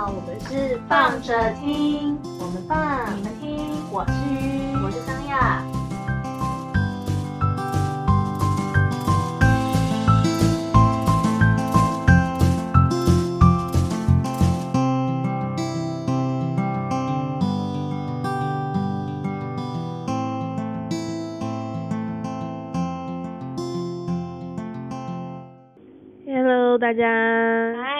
好，我们是放着听，我们放，你们听，我是鱼，我是张亚。Hello，大家，嗨，我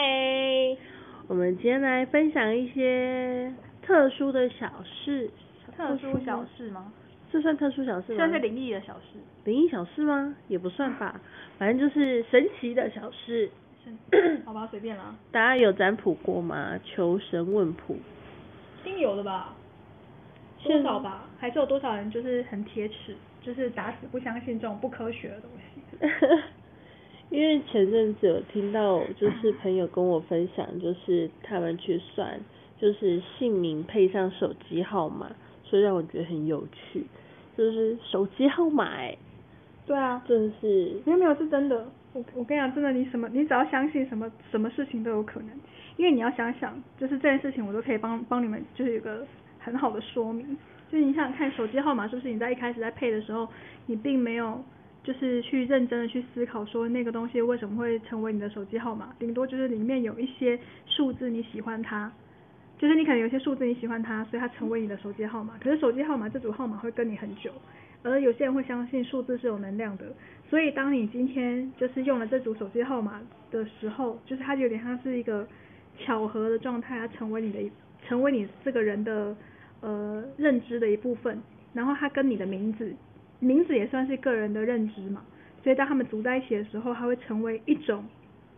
们今天来分享一些特殊的小事。特殊小，事吗？这算特殊小事吗？算是灵异的小事。灵异小事吗？也不算吧，反正就是神奇的小事。好吧，随便啦。大家有占卜过吗？求神问卜。一定有的吧？多现少吧？还是有多少人就是很铁齿，就是打死不相信这种不科学的东西。因为前阵子有听到，就是朋友跟我分享，就是他们去算，就是姓名配上手机号码，所以让我觉得很有趣。就是手机号码、哎，对啊，真的是没有没有是真的。我我跟你讲，真的，你什么你只要相信什么什么事情都有可能，因为你要想想，就是这件事情我都可以帮帮你们，就是有个很好的说明。就是你想想看，手机号码是不是你在一开始在配的时候，你并没有就是去认真的去思考说那个东西为什么会成为你的手机号码，顶多就是里面有一些数字你喜欢它，就是你可能有些数字你喜欢它，所以它成为你的手机号码。可是手机号码这组号码会跟你很久，而有些人会相信数字是有能量的，所以当你今天就是用了这组手机号码的时候，就是它有点像是一个巧合的状态，它成为你的一成为你这个人的呃认知的一部分，然后它跟你的名字，名字也算是个人的认知嘛，所以当他们组在一起的时候，它会成为一种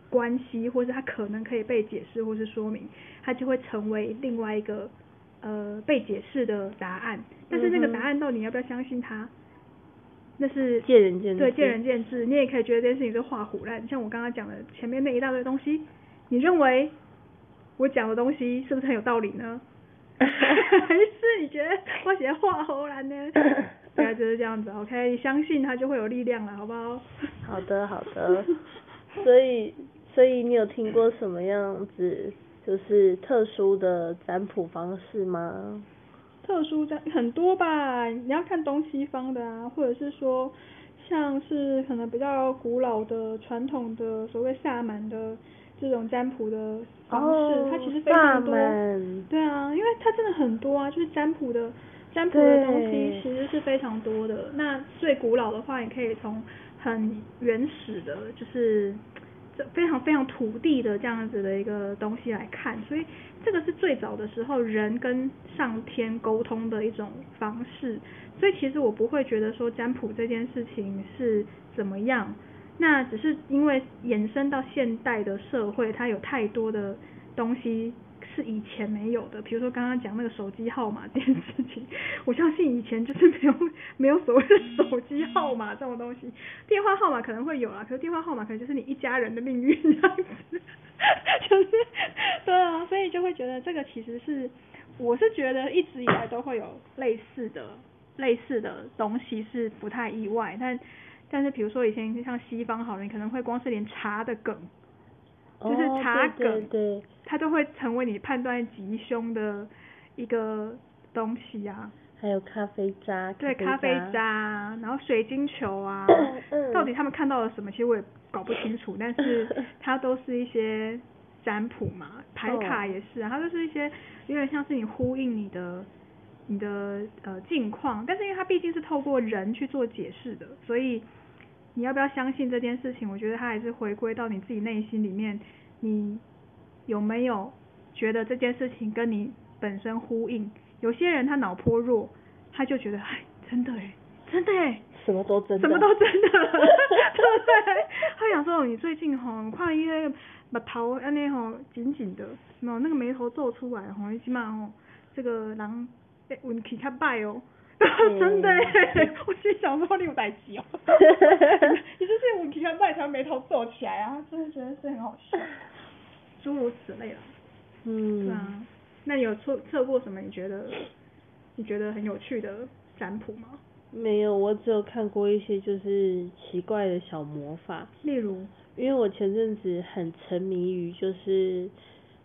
关系，或是它可能可以被解释或是说明，它就会成为另外一个呃被解释的答案。但是那个答案到底要不要相信它，那是见仁见智对，见仁见智。你也可以觉得这件事情是画虎烂，像我刚刚讲的前面那一大堆东西，你认为我讲的东西是不是很有道理呢？还是你觉得我写画虎烂呢？对啊，就是这样子。OK，你相信它就会有力量了，好不好？好的，好的。所以，所以你有听过什么样子就是特殊的占卜方式吗？特殊占很多吧，你要看东西方的啊，或者是说像是可能比较古老的传统的所谓萨满的这种占卜的方式，哦它其实非常多。对啊，因为它真的很多啊，就是占卜的占卜的东西其实是非常多的。那最古老的话，也可以从很原始的，就是这非常非常土地的这样子的一个东西来看，所以这个是最早的时候人跟上天沟通的一种方式。所以其实我不会觉得说占卜这件事情是怎么样，那只是因为衍生到现代的社会，它有太多的东西是以前没有的，比如说刚刚讲那个手机号码这件事情，我相信以前就是没有没有所谓的手机号码 这种东西，电话号码可能会有啦，可是电话号码可能就是你一家人的命运这样子，就是对啊，所以就会觉得这个其实是，我是觉得一直以来都会有类似的类似的东西是不太意外，但但是比如说以前像西方好了，你可能会光是连茶的梗，就是哦茶对梗，对对它都会成为你判断吉凶的一个东西啊。还有咖啡渣。对，咖啡渣啊，然后水晶球啊，嗯到底他们看到了什么？其实我也搞不清楚，但是 它都是一些占卜嘛，牌卡也是啊，它都是一些有点像是你呼应你的你的呃境况，但是因为它毕竟是透过人去做解释的，所以你要不要相信这件事情？我觉得它还是回归到你自己内心里面，你有没有觉得这件事情跟你本身呼应？有些人他脑波弱，他就觉得哎，真的哎，真的哎，什么都真的。什么都真的，对不对？他想说你最近吼，看伊个目头安尼吼紧紧的，没有那个眉头皱出来吼，你起码吼这个人诶运气较歹哦。真的耶，我心想说你有代志哦，你就是运气较歹才眉头皱起来啊，真的觉得是很好笑，诸如此类啦。嗯。对啊，那你有测测过什么？你觉得你觉得很有趣的占卜吗？没有，我只有看过一些就是奇怪的小魔法，例如，因为我前阵子很沉迷于就是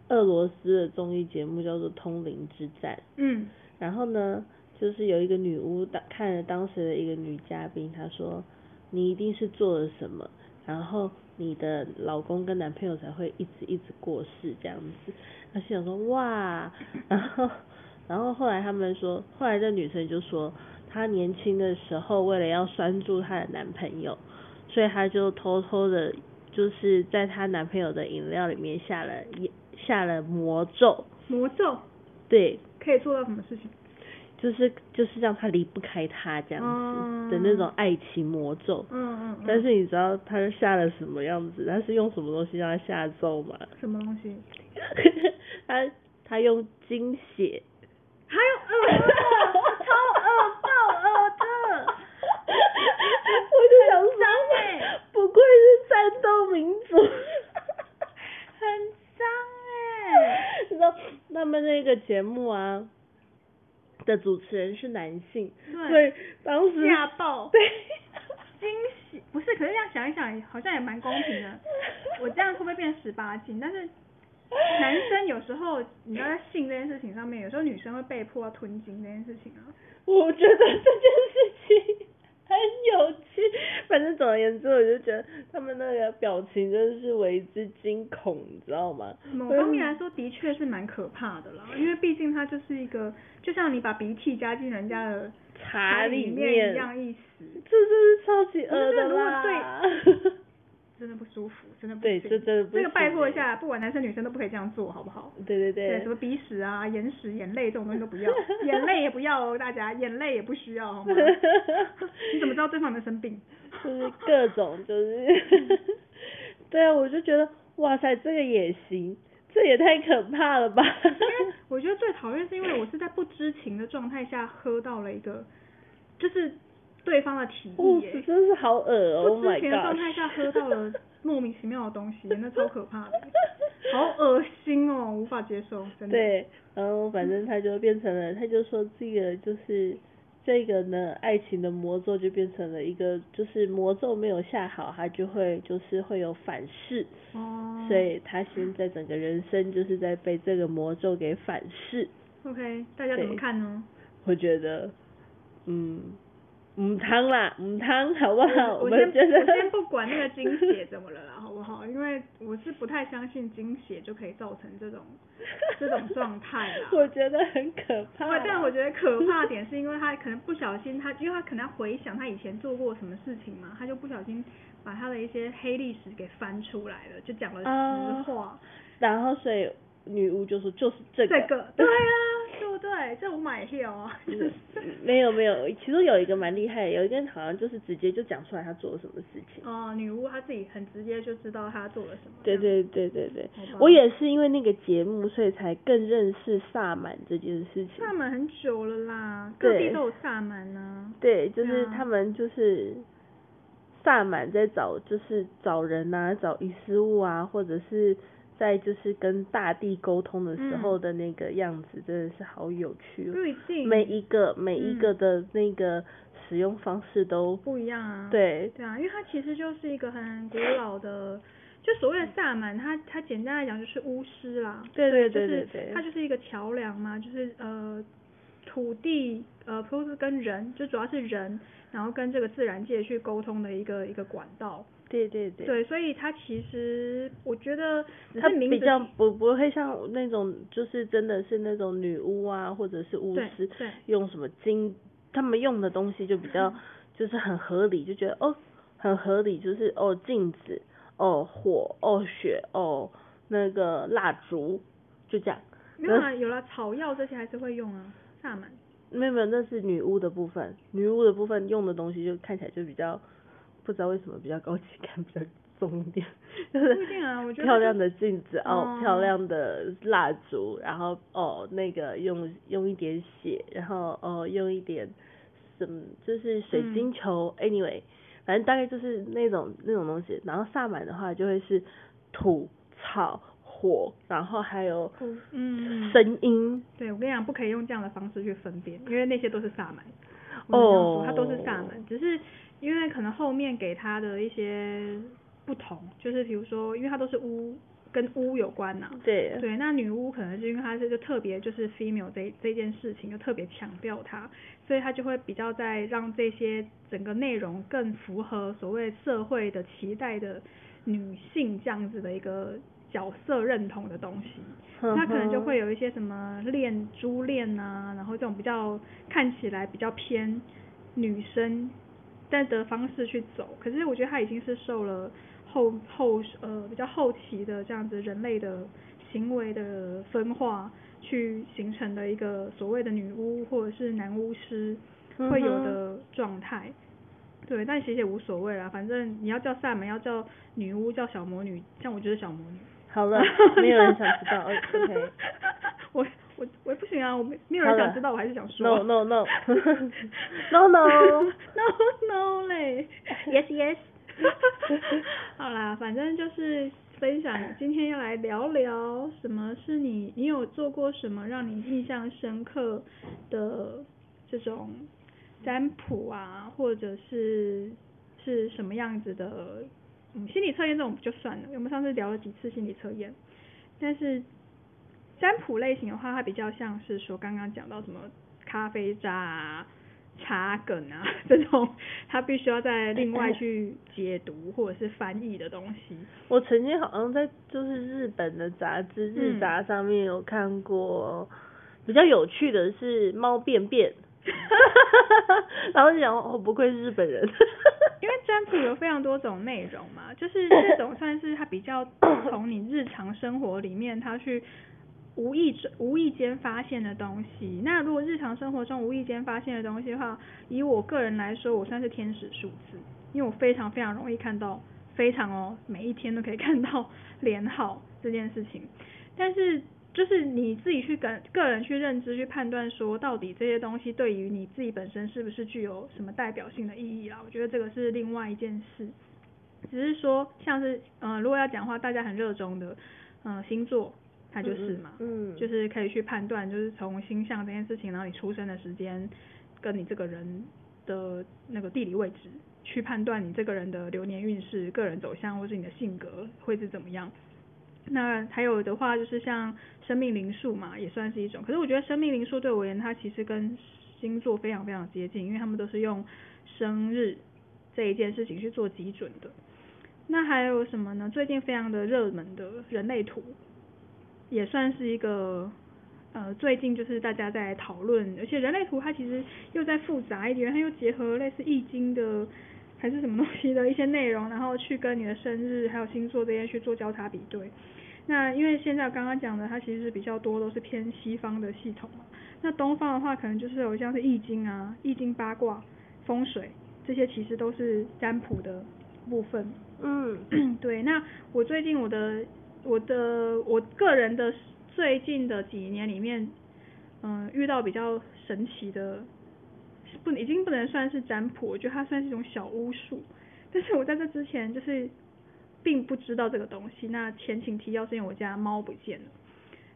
俄罗斯的综艺节目，叫做《通灵之战》。嗯然后呢，就是有一个女巫当看了当时的一个女嘉宾，她说：“你一定是做了什么，然后你的老公跟男朋友才会一直一直过世这样子。”她心想说：“哇！”然后，然后后来他们说，后来这女生就说，她年轻的时候为了要拴住她的男朋友，所以她就偷偷的，就是在她男朋友的饮料里面下了下了魔咒，魔咒对，可以做到什么事情？就是就是让他离不开他这样子的那种爱情魔咒。嗯嗯嗯。但是你知道他下了什么样子？他是用什么东西让他下咒吗？什么东西？他他用精血。还有恶超恶爆恶的。我就想说，不愧是战斗民族。很脏哎。你知道他们那个节目啊？的主持人是男性，所以当时吓爆，对，惊喜不是，可是这样想一想，好像也蛮公平的。我这样会不会变十八禁？但是男生有时候，你知道在性这件事情上面，有时候女生会被迫要吞金这件事情啊。我觉得这件有趣，反正总而言之，我就觉得他们那个表情真的是为之惊恐，你知道吗？某方面来说，的确是蛮可怕的啦，因为毕竟它就是一个，就像你把鼻涕加进人家的茶里面一样意思。这就是超级恶的啦。真的不舒服，真的不对，这真的不这个拜托一下，不管男生女生都不可以这样做，好不好？对对对。对，什么鼻屎啊、眼屎、眼泪这种东西都不要，眼泪也不要哦，大家，眼泪也不需要，好吗？对方有没有生病？就是各种，就是 对啊，我就觉得，哇塞，这个也行，这也太可怕了吧？因为我觉得最讨厌是因为我是在不知情的状态下喝到了一个，就是。对方的体液，哦，真是好恶哦！不知情的状态下喝到了莫名其妙的东西，那超可怕的，好恶心哦，无法接受，真的。对，然后反正他就变成了，他就说这个就是这个呢，爱情的魔咒就变成了一个，就是魔咒没有下好，他就会就是会有反噬。哦。所以他现在整个人生就是在被这个魔咒给反噬。OK，大家怎么看呢？我觉得，嗯。唔汤啦，唔汤好不好？我先我先不管那个精血怎么了啦，好不好？因为我是不太相信精血就可以造成这种这种状态啦。我觉得很可怕。但我觉得可怕点是因为他可能不小心，他因为他可能要回想他以前做过什么事情嘛，他就不小心把他的一些黑历史给翻出来了，就讲了实话。然后所以女巫就说就是这个。这个。对啊。对不对？这我买票啊！没有没有，其中有一个蛮厉害，有一个人好像就是直接就讲出来他做了什么事情。哦，女巫她自己很直接就知道她做了什么。对对对对对，我也是因为那个节目，所以才更认识萨满这件事情。萨满很久了啦，各地都有萨满呢。对，就是他们就是萨满在找，就是找人啊，找遗失物啊，或者是。在就是跟大地沟通的时候的那个样子，真的是好有趣。不一定。每一个每一个的那个使用方式都不一样啊。对。对啊，因为它其实就是一个很古老的，就所谓的萨满，它它简单来讲就是巫师啦。对对对对对。它就是一个桥梁嘛，就是呃土地呃，不是跟人，就主要是人，然后跟这个自然界去沟通的一个一个管道。对对对，对，所以他其实我觉得他比较不不会像那种就是真的是那种女巫啊或者是巫师用什么金，他们用的东西就比较 就是很合理，就觉得哦很合理，就是哦镜子哦火哦雪哦那个蜡烛就这样。没有啊，有了草药这些还是会用啊，萨满。没有没有，那是女巫的部分，女巫的部分用的东西就看起来就比较。不知道为什么比较高级感比较重一点，就是漂亮的镜子哦，漂亮的蜡烛，然后哦那个用用一点血，然后哦用一点什么就是水晶球，anyway，反正大概就是那种那种东西。然后萨满的话就会是土草火，然后还有嗯声音。对我跟你讲，不可以用这样的方式去分辨，因为那些都是萨满。哦，它都是萨满，只是。因为可能后面给他的一些不同，就是比如说，因为他都是巫跟巫有关呐、对，对，那女巫可能是因为她是就特别就是 female 这这件事情就特别强调它，所以她就会比较在让这些整个内容更符合所谓社会的期待的女性这样子的一个角色认同的东西。那可能就会有一些什么恋珠恋啊，然后这种比较看起来比较偏女生但的方式去走。可是我觉得他已经是受了后后呃比较后期的这样子人类的行为的分化去形成的一个所谓的女巫或者是男巫师会有的状态。对，但其实也无所谓啦，反正你要叫萨满，要叫女巫，叫小魔女，像我就是小魔女。好了，没有人想知道，OK。我我我不行啊，我没没有人想知道，我还是想说。No no no no no no no 嘞，yes yes。好啦，反正就是分享，今天要来聊聊什么是你，你有做过什么让你印象深刻的这种占卜啊，或者是是什么样子的，嗯，心理测验这种就算了，我们上次聊了几次心理测验，但是占卜类型的话，它比较像是说刚刚讲到什么咖啡渣啊。茶梗啊，这种它必须要再另外去解读或者是翻译的东西。我曾经好像在就是日本的杂志日杂上面有看过，比较有趣的是猫便便，然后就想哦，不愧是日本人。因为占卜有非常多种内容嘛，就是 这种算是它比较从你日常生活里面，它去。无意中无意间发现的东西，那如果日常生活中无意间发现的东西的话，以我个人来说，我算是天使数字，因为我非常非常容易看到，非常哦，每一天都可以看到连号这件事情。但是就是你自己去跟个人去认知去判断说，到底这些东西对于你自己本身是不是具有什么代表性的意义啦？我觉得这个是另外一件事。只是说，像是呃，如果要讲话，大家很热衷的，呃，星座。它就是嘛，嗯，就是可以去判断，就是从星象这件事情，然后你出生的时间，跟你这个人的那个地理位置，去判断你这个人的流年运势、个人走向，或是你的性格会是怎么样。那还有的话，就是像生命灵数嘛，也算是一种。可是我觉得生命灵数对我而言，它其实跟星座非常非常接近，因为他们都是用生日这一件事情去做基准的。那还有什么呢？最近非常的热门的人类图。也算是一个呃，最近就是大家在讨论，而且人类图它其实又再复杂一点，它又结合类似易经的还是什么东西的一些内容，然后去跟你的生日还有星座这些去做交叉比对。那因为现在刚刚讲的，它其实是比较多都是偏西方的系统嘛，那东方的话可能就是有像是易经啊、易经八卦、风水这些，其实都是占卜的部分。嗯，对。那我最近我的。我的我个人的最近的几年里面，嗯，遇到比较神奇的，不已经不能算是占卜，我觉得它算是一种小巫术。但是我在这之前就是并不知道这个东西。那前情提要是因为我家猫不见了，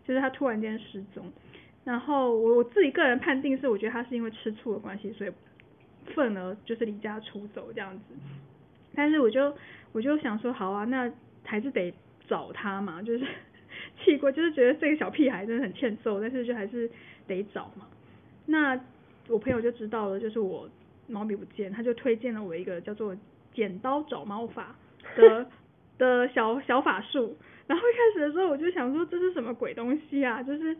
就是它突然间失踪。然后我我自己个人判定是，我觉得它是因为吃醋的关系，所以愤而就是离家出走这样子。但是我就我就想说，好啊，那还是得。找他嘛，就是气过，就是觉得这个小屁孩真的很欠揍，但是就还是得找嘛。那我朋友就知道了，就是我毛笔不见，他就推荐了我一个叫做剪刀找猫法的 的小小法术。然后一开始的时候我就想说这是什么鬼东西啊，就是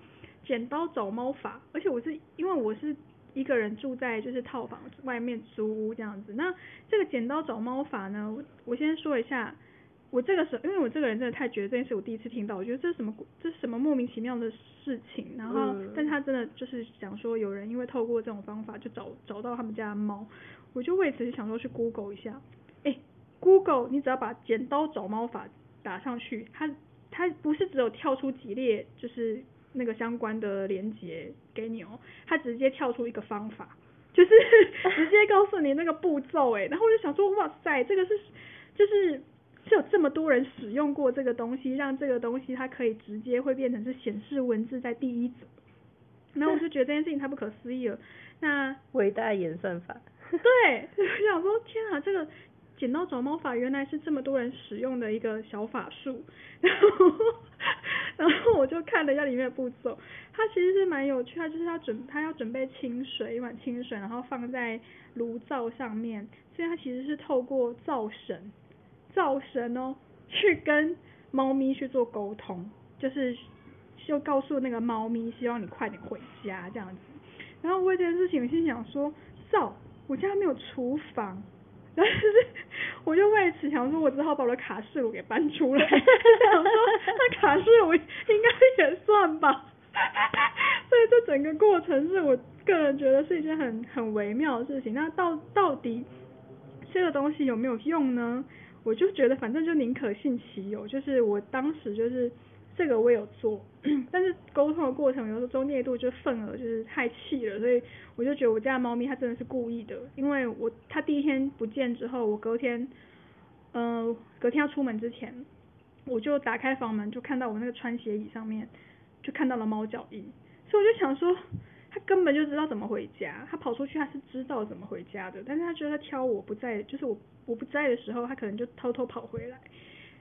剪刀找猫法，而且我是因为我是一个人住在就是套房外面租屋这样子。那这个剪刀找猫法呢，我我先说一下。我这个时候，因为我这个人真的太觉得这件事我第一次听到，我觉得这是什么，这是什么莫名其妙的事情。然后，但他真的就是想说，有人因为透过这种方法就找找到他们家的猫，我就为此就想说去 Google 一下。哎，Google 你只要把剪刀找猫法打上去，它它不是只有跳出几列就是那个相关的连接给你哦，它直接跳出一个方法，就是 直接告诉你那个步骤哎，然后我就想说，哇塞，这个是就是。是有这么多人使用过这个东西，让这个东西它可以直接会变成是显示文字在第一组，然后我就觉得这件事情太不可思议了。那伟大演算法。对，我想说天啊，这个剪刀找猫法原来是这么多人使用的一个小法术，然 后然后我就看了一下里面的步骤，它其实是蛮有趣，它就是要准它要准备清水一碗清水，然后放在炉灶上面，所以它其实是透过灶神灶神哦去跟猫咪去做沟通，就是就告诉那个猫咪希望你快点回家这样子，然后为这件事情我心想说灶我家没有厨房。然后就是，我就为此想说，我只好把我的卡式炉给搬出来，想说那卡式炉应该也算吧。所以这整个过程是我个人觉得是一件很很微妙的事情。那到到底这个东西有没有用呢？我就觉得反正就宁可信其有，就是我当时就是。这个我有做，但是沟通的过程有时候中间度就愤而就是太气了，所以我就觉得我家的猫咪它真的是故意的，因为我它第一天不见之后，我隔天，嗯，隔天要出门之前，我就打开房门就看到我那个穿鞋椅上面就看到了猫脚印，所以我就想说，他根本就知道怎么回家，他跑出去他是知道怎么回家的，但是他觉得它挑我不在，就是我我不在的时候，他可能就偷偷跑回来，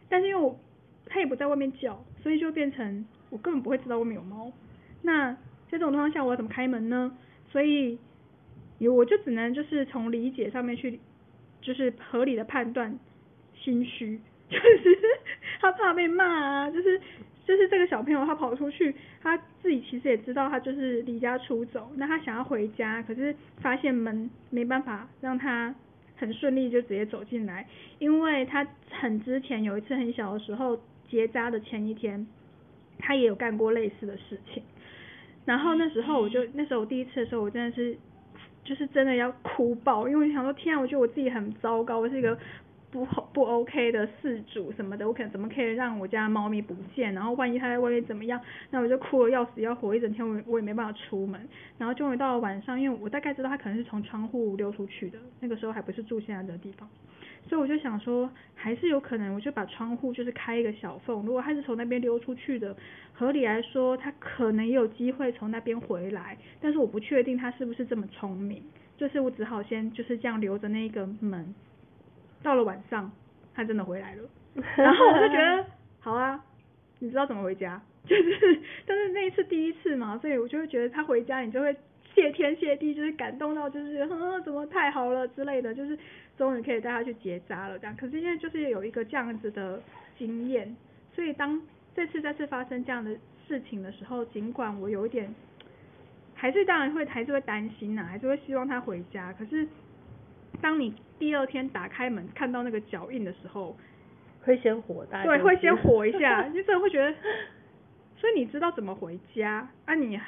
但是因为我。他也不在外面叫，所以就变成我根本不会知道外面有猫。那在这种情况下，我要怎么开门呢？所以，我就只能就是从理解上面去，就是合理的判断心虚，就是 他怕被骂啊，就是就是这个小朋友他跑出去，他自己其实也知道他就是离家出走，那他想要回家，可是发现门没办法让他很顺利就直接走进来，因为他很之前有一次很小的时候。结扎的前一天，他也有干过类似的事情。然后那时候我就，那时候我第一次的时候，我真的是，就是真的要哭爆，因为我想说，天啊，我觉得我自己很糟糕，我是一个。不不 OK 的事主什么的，我可能怎么可以让我家猫咪不见？然后万一它在外面怎么样，那我就哭了要死要活一整天，我我也没办法出门。然后终于到了晚上，因为我大概知道它可能是从窗户溜出去的，那个时候还不是住现在的地方，所以我就想说还是有可能，我就把窗户就是开一个小缝，如果它是从那边溜出去的，合理来说它可能也有机会从那边回来，但是我不确定它是不是这么聪明，就是我只好先就是这样留着那个门。到了晚上，他真的回来了，然后我就觉得好啊，你知道怎么回家？就是，但是那一次第一次嘛，所以我就会觉得他回家，你就会谢天谢地，就是感动到就是，嗯，怎么太好了之类的，就是终于可以带他去结扎了这样。可是因为就是有一个这样子的经验，所以当这次再次发生这样的事情的时候，尽管我有一点，还是当然会还是会担心呐，还是会希望他回家，可是。当你第二天打开门看到那个脚印的时候，会先火大。对，会先火一下，你真的会觉得，所以你知道怎么回家啊？你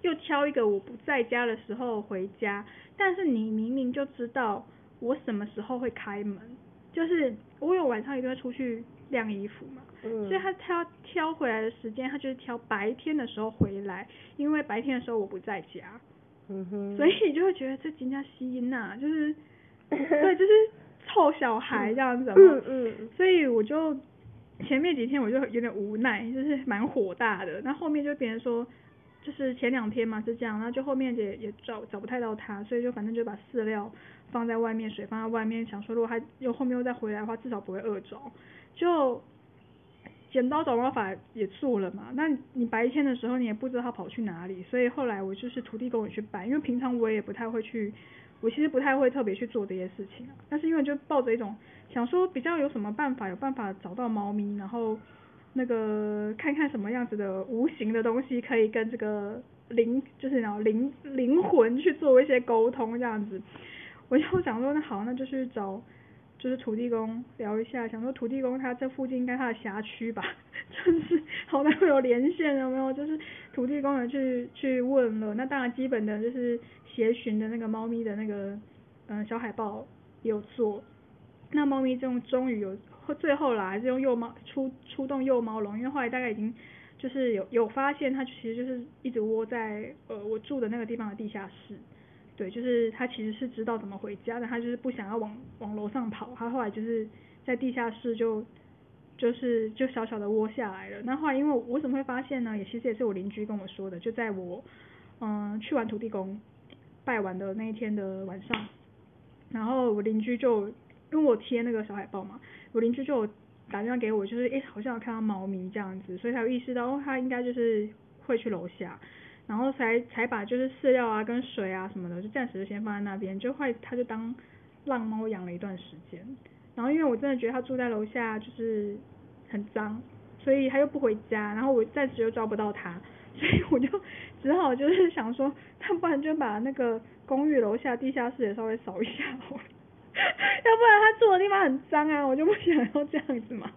又挑一个我不在家的时候回家，但是你明明就知道我什么时候会开门，就是我有晚上一定会出去晾衣服嘛，所以他挑挑回来的时间，他就是挑白天的时候回来，因为白天的时候我不在家。嗯哼，所以你就会觉得这金家吸音呐，就是，对，就是臭小孩这样子嘛。嗯嗯。所以我就前面几天我就有点无奈，就是蛮火大的。那后面就别人说，就是前两天嘛是这样，然后就后面也也找找不太到他，所以就反正就把饲料放在外面，水放在外面，想说如果他又后面又再回来的话，至少不会饿着。就。剪刀找猫法也做了嘛，那你白天的时候你也不知道它跑去哪里，所以后来我就是徒弟跟我去拜，因为平常我也不太会去，我其实不太会特别去做这些事情。但是因为就抱着一种想说比较有什么办法，有办法找到猫咪，然后那个看看什么样子的无形的东西可以跟这个灵，就是然后灵灵魂去做一些沟通这样子，我就想说那好，那就去找。就是土地公聊一下，想说土地公他这附近应该他的辖区吧，就是好歹会有连线有没有？就是土地公也去去问了，那当然基本的就是协寻的那个猫咪的那个嗯小海报有做，那猫咪这种终于有最后啦，还是用幼猫出出动幼猫笼，因为后来大概已经就是有有发现它其实就是一直窝在呃我住的那个地方的地下室。对，就是他其实是知道怎么回家的，他就是不想要往往楼上跑，他后来就是在地下室就就是就小小的窝下来了。那后来因为我怎么会发现呢？也其实也是我邻居跟我说的，就在我嗯去完土地公拜完的那一天的晚上，然后我邻居就因为我贴那个小海报嘛，我邻居就打电话给我，就是诶、好像有看到猫咪这样子，所以才有意识到哦，它应该就是会去楼下，然后才才把就是饲料啊跟水啊什么的，就暂时先放在那边，就后来它就当浪猫养了一段时间。然后因为我真的觉得它住在楼下就是很脏，所以它又不回家，然后我暂时又抓不到它，所以我就只好就是想说，那不然就把那个公寓楼下地下室也稍微扫一下好了。要不然他住的地方很脏啊，我就不想要这样子嘛。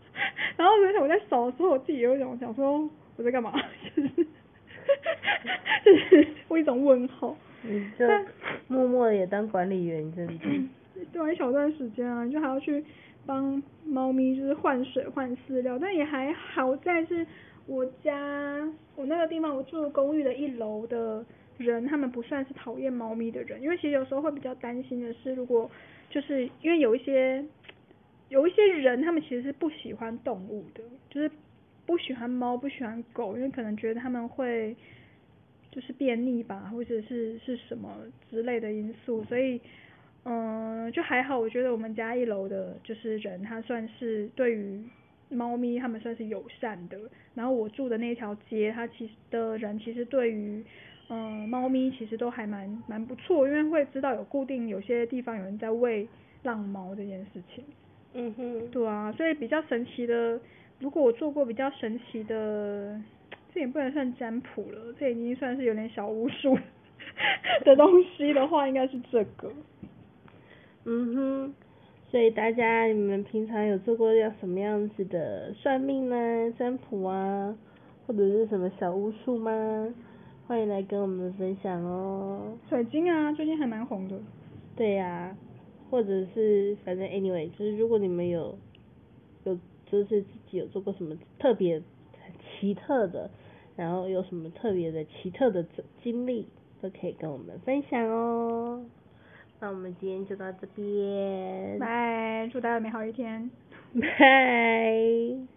然后而且我在扫的时候，我自己有一种想说我在干嘛，就是 就是我一种问号。你就默默的也当管理员，真的。对啊，一小段时间啊，就还要去帮猫咪就是换水换饲料，但也还好在是我家我那个地方我住的公寓的一楼的人，他们不算是讨厌猫咪的人，因为其实有时候会比较担心的是，如果就是因为有一些有一些人，他们其实是不喜欢动物的，就是不喜欢猫不喜欢狗，因为可能觉得他们会就是便秘吧，或者是是什么之类的因素，所以。嗯，就还好，我觉得我们家一楼的就是人，他算是对于猫咪他们算是友善的。然后我住的那条街，他其实的人其实对于嗯猫咪其实都还蛮蛮不错，因为会知道有固定有些地方有人在喂浪猫这件事情。嗯哼。对啊，所以比较神奇的，如果我做过比较神奇的，这也不能算占卜了，这已经算是有点小巫术的东西的话，应该是这个。嗯哼，所以大家你们平常有做过要什么样子的算命呢、占卜啊，或者是什么小巫术吗？欢迎来跟我们分享哦。水晶啊，最近还蛮红的。对呀、啊，或者是反正 anyway，就是如果你们有有就是自己有做过什么特别很奇特的，然后有什么特别的奇特的经历，都可以跟我们分享哦。那我们今天就到这边，拜，祝大家美好一天，拜。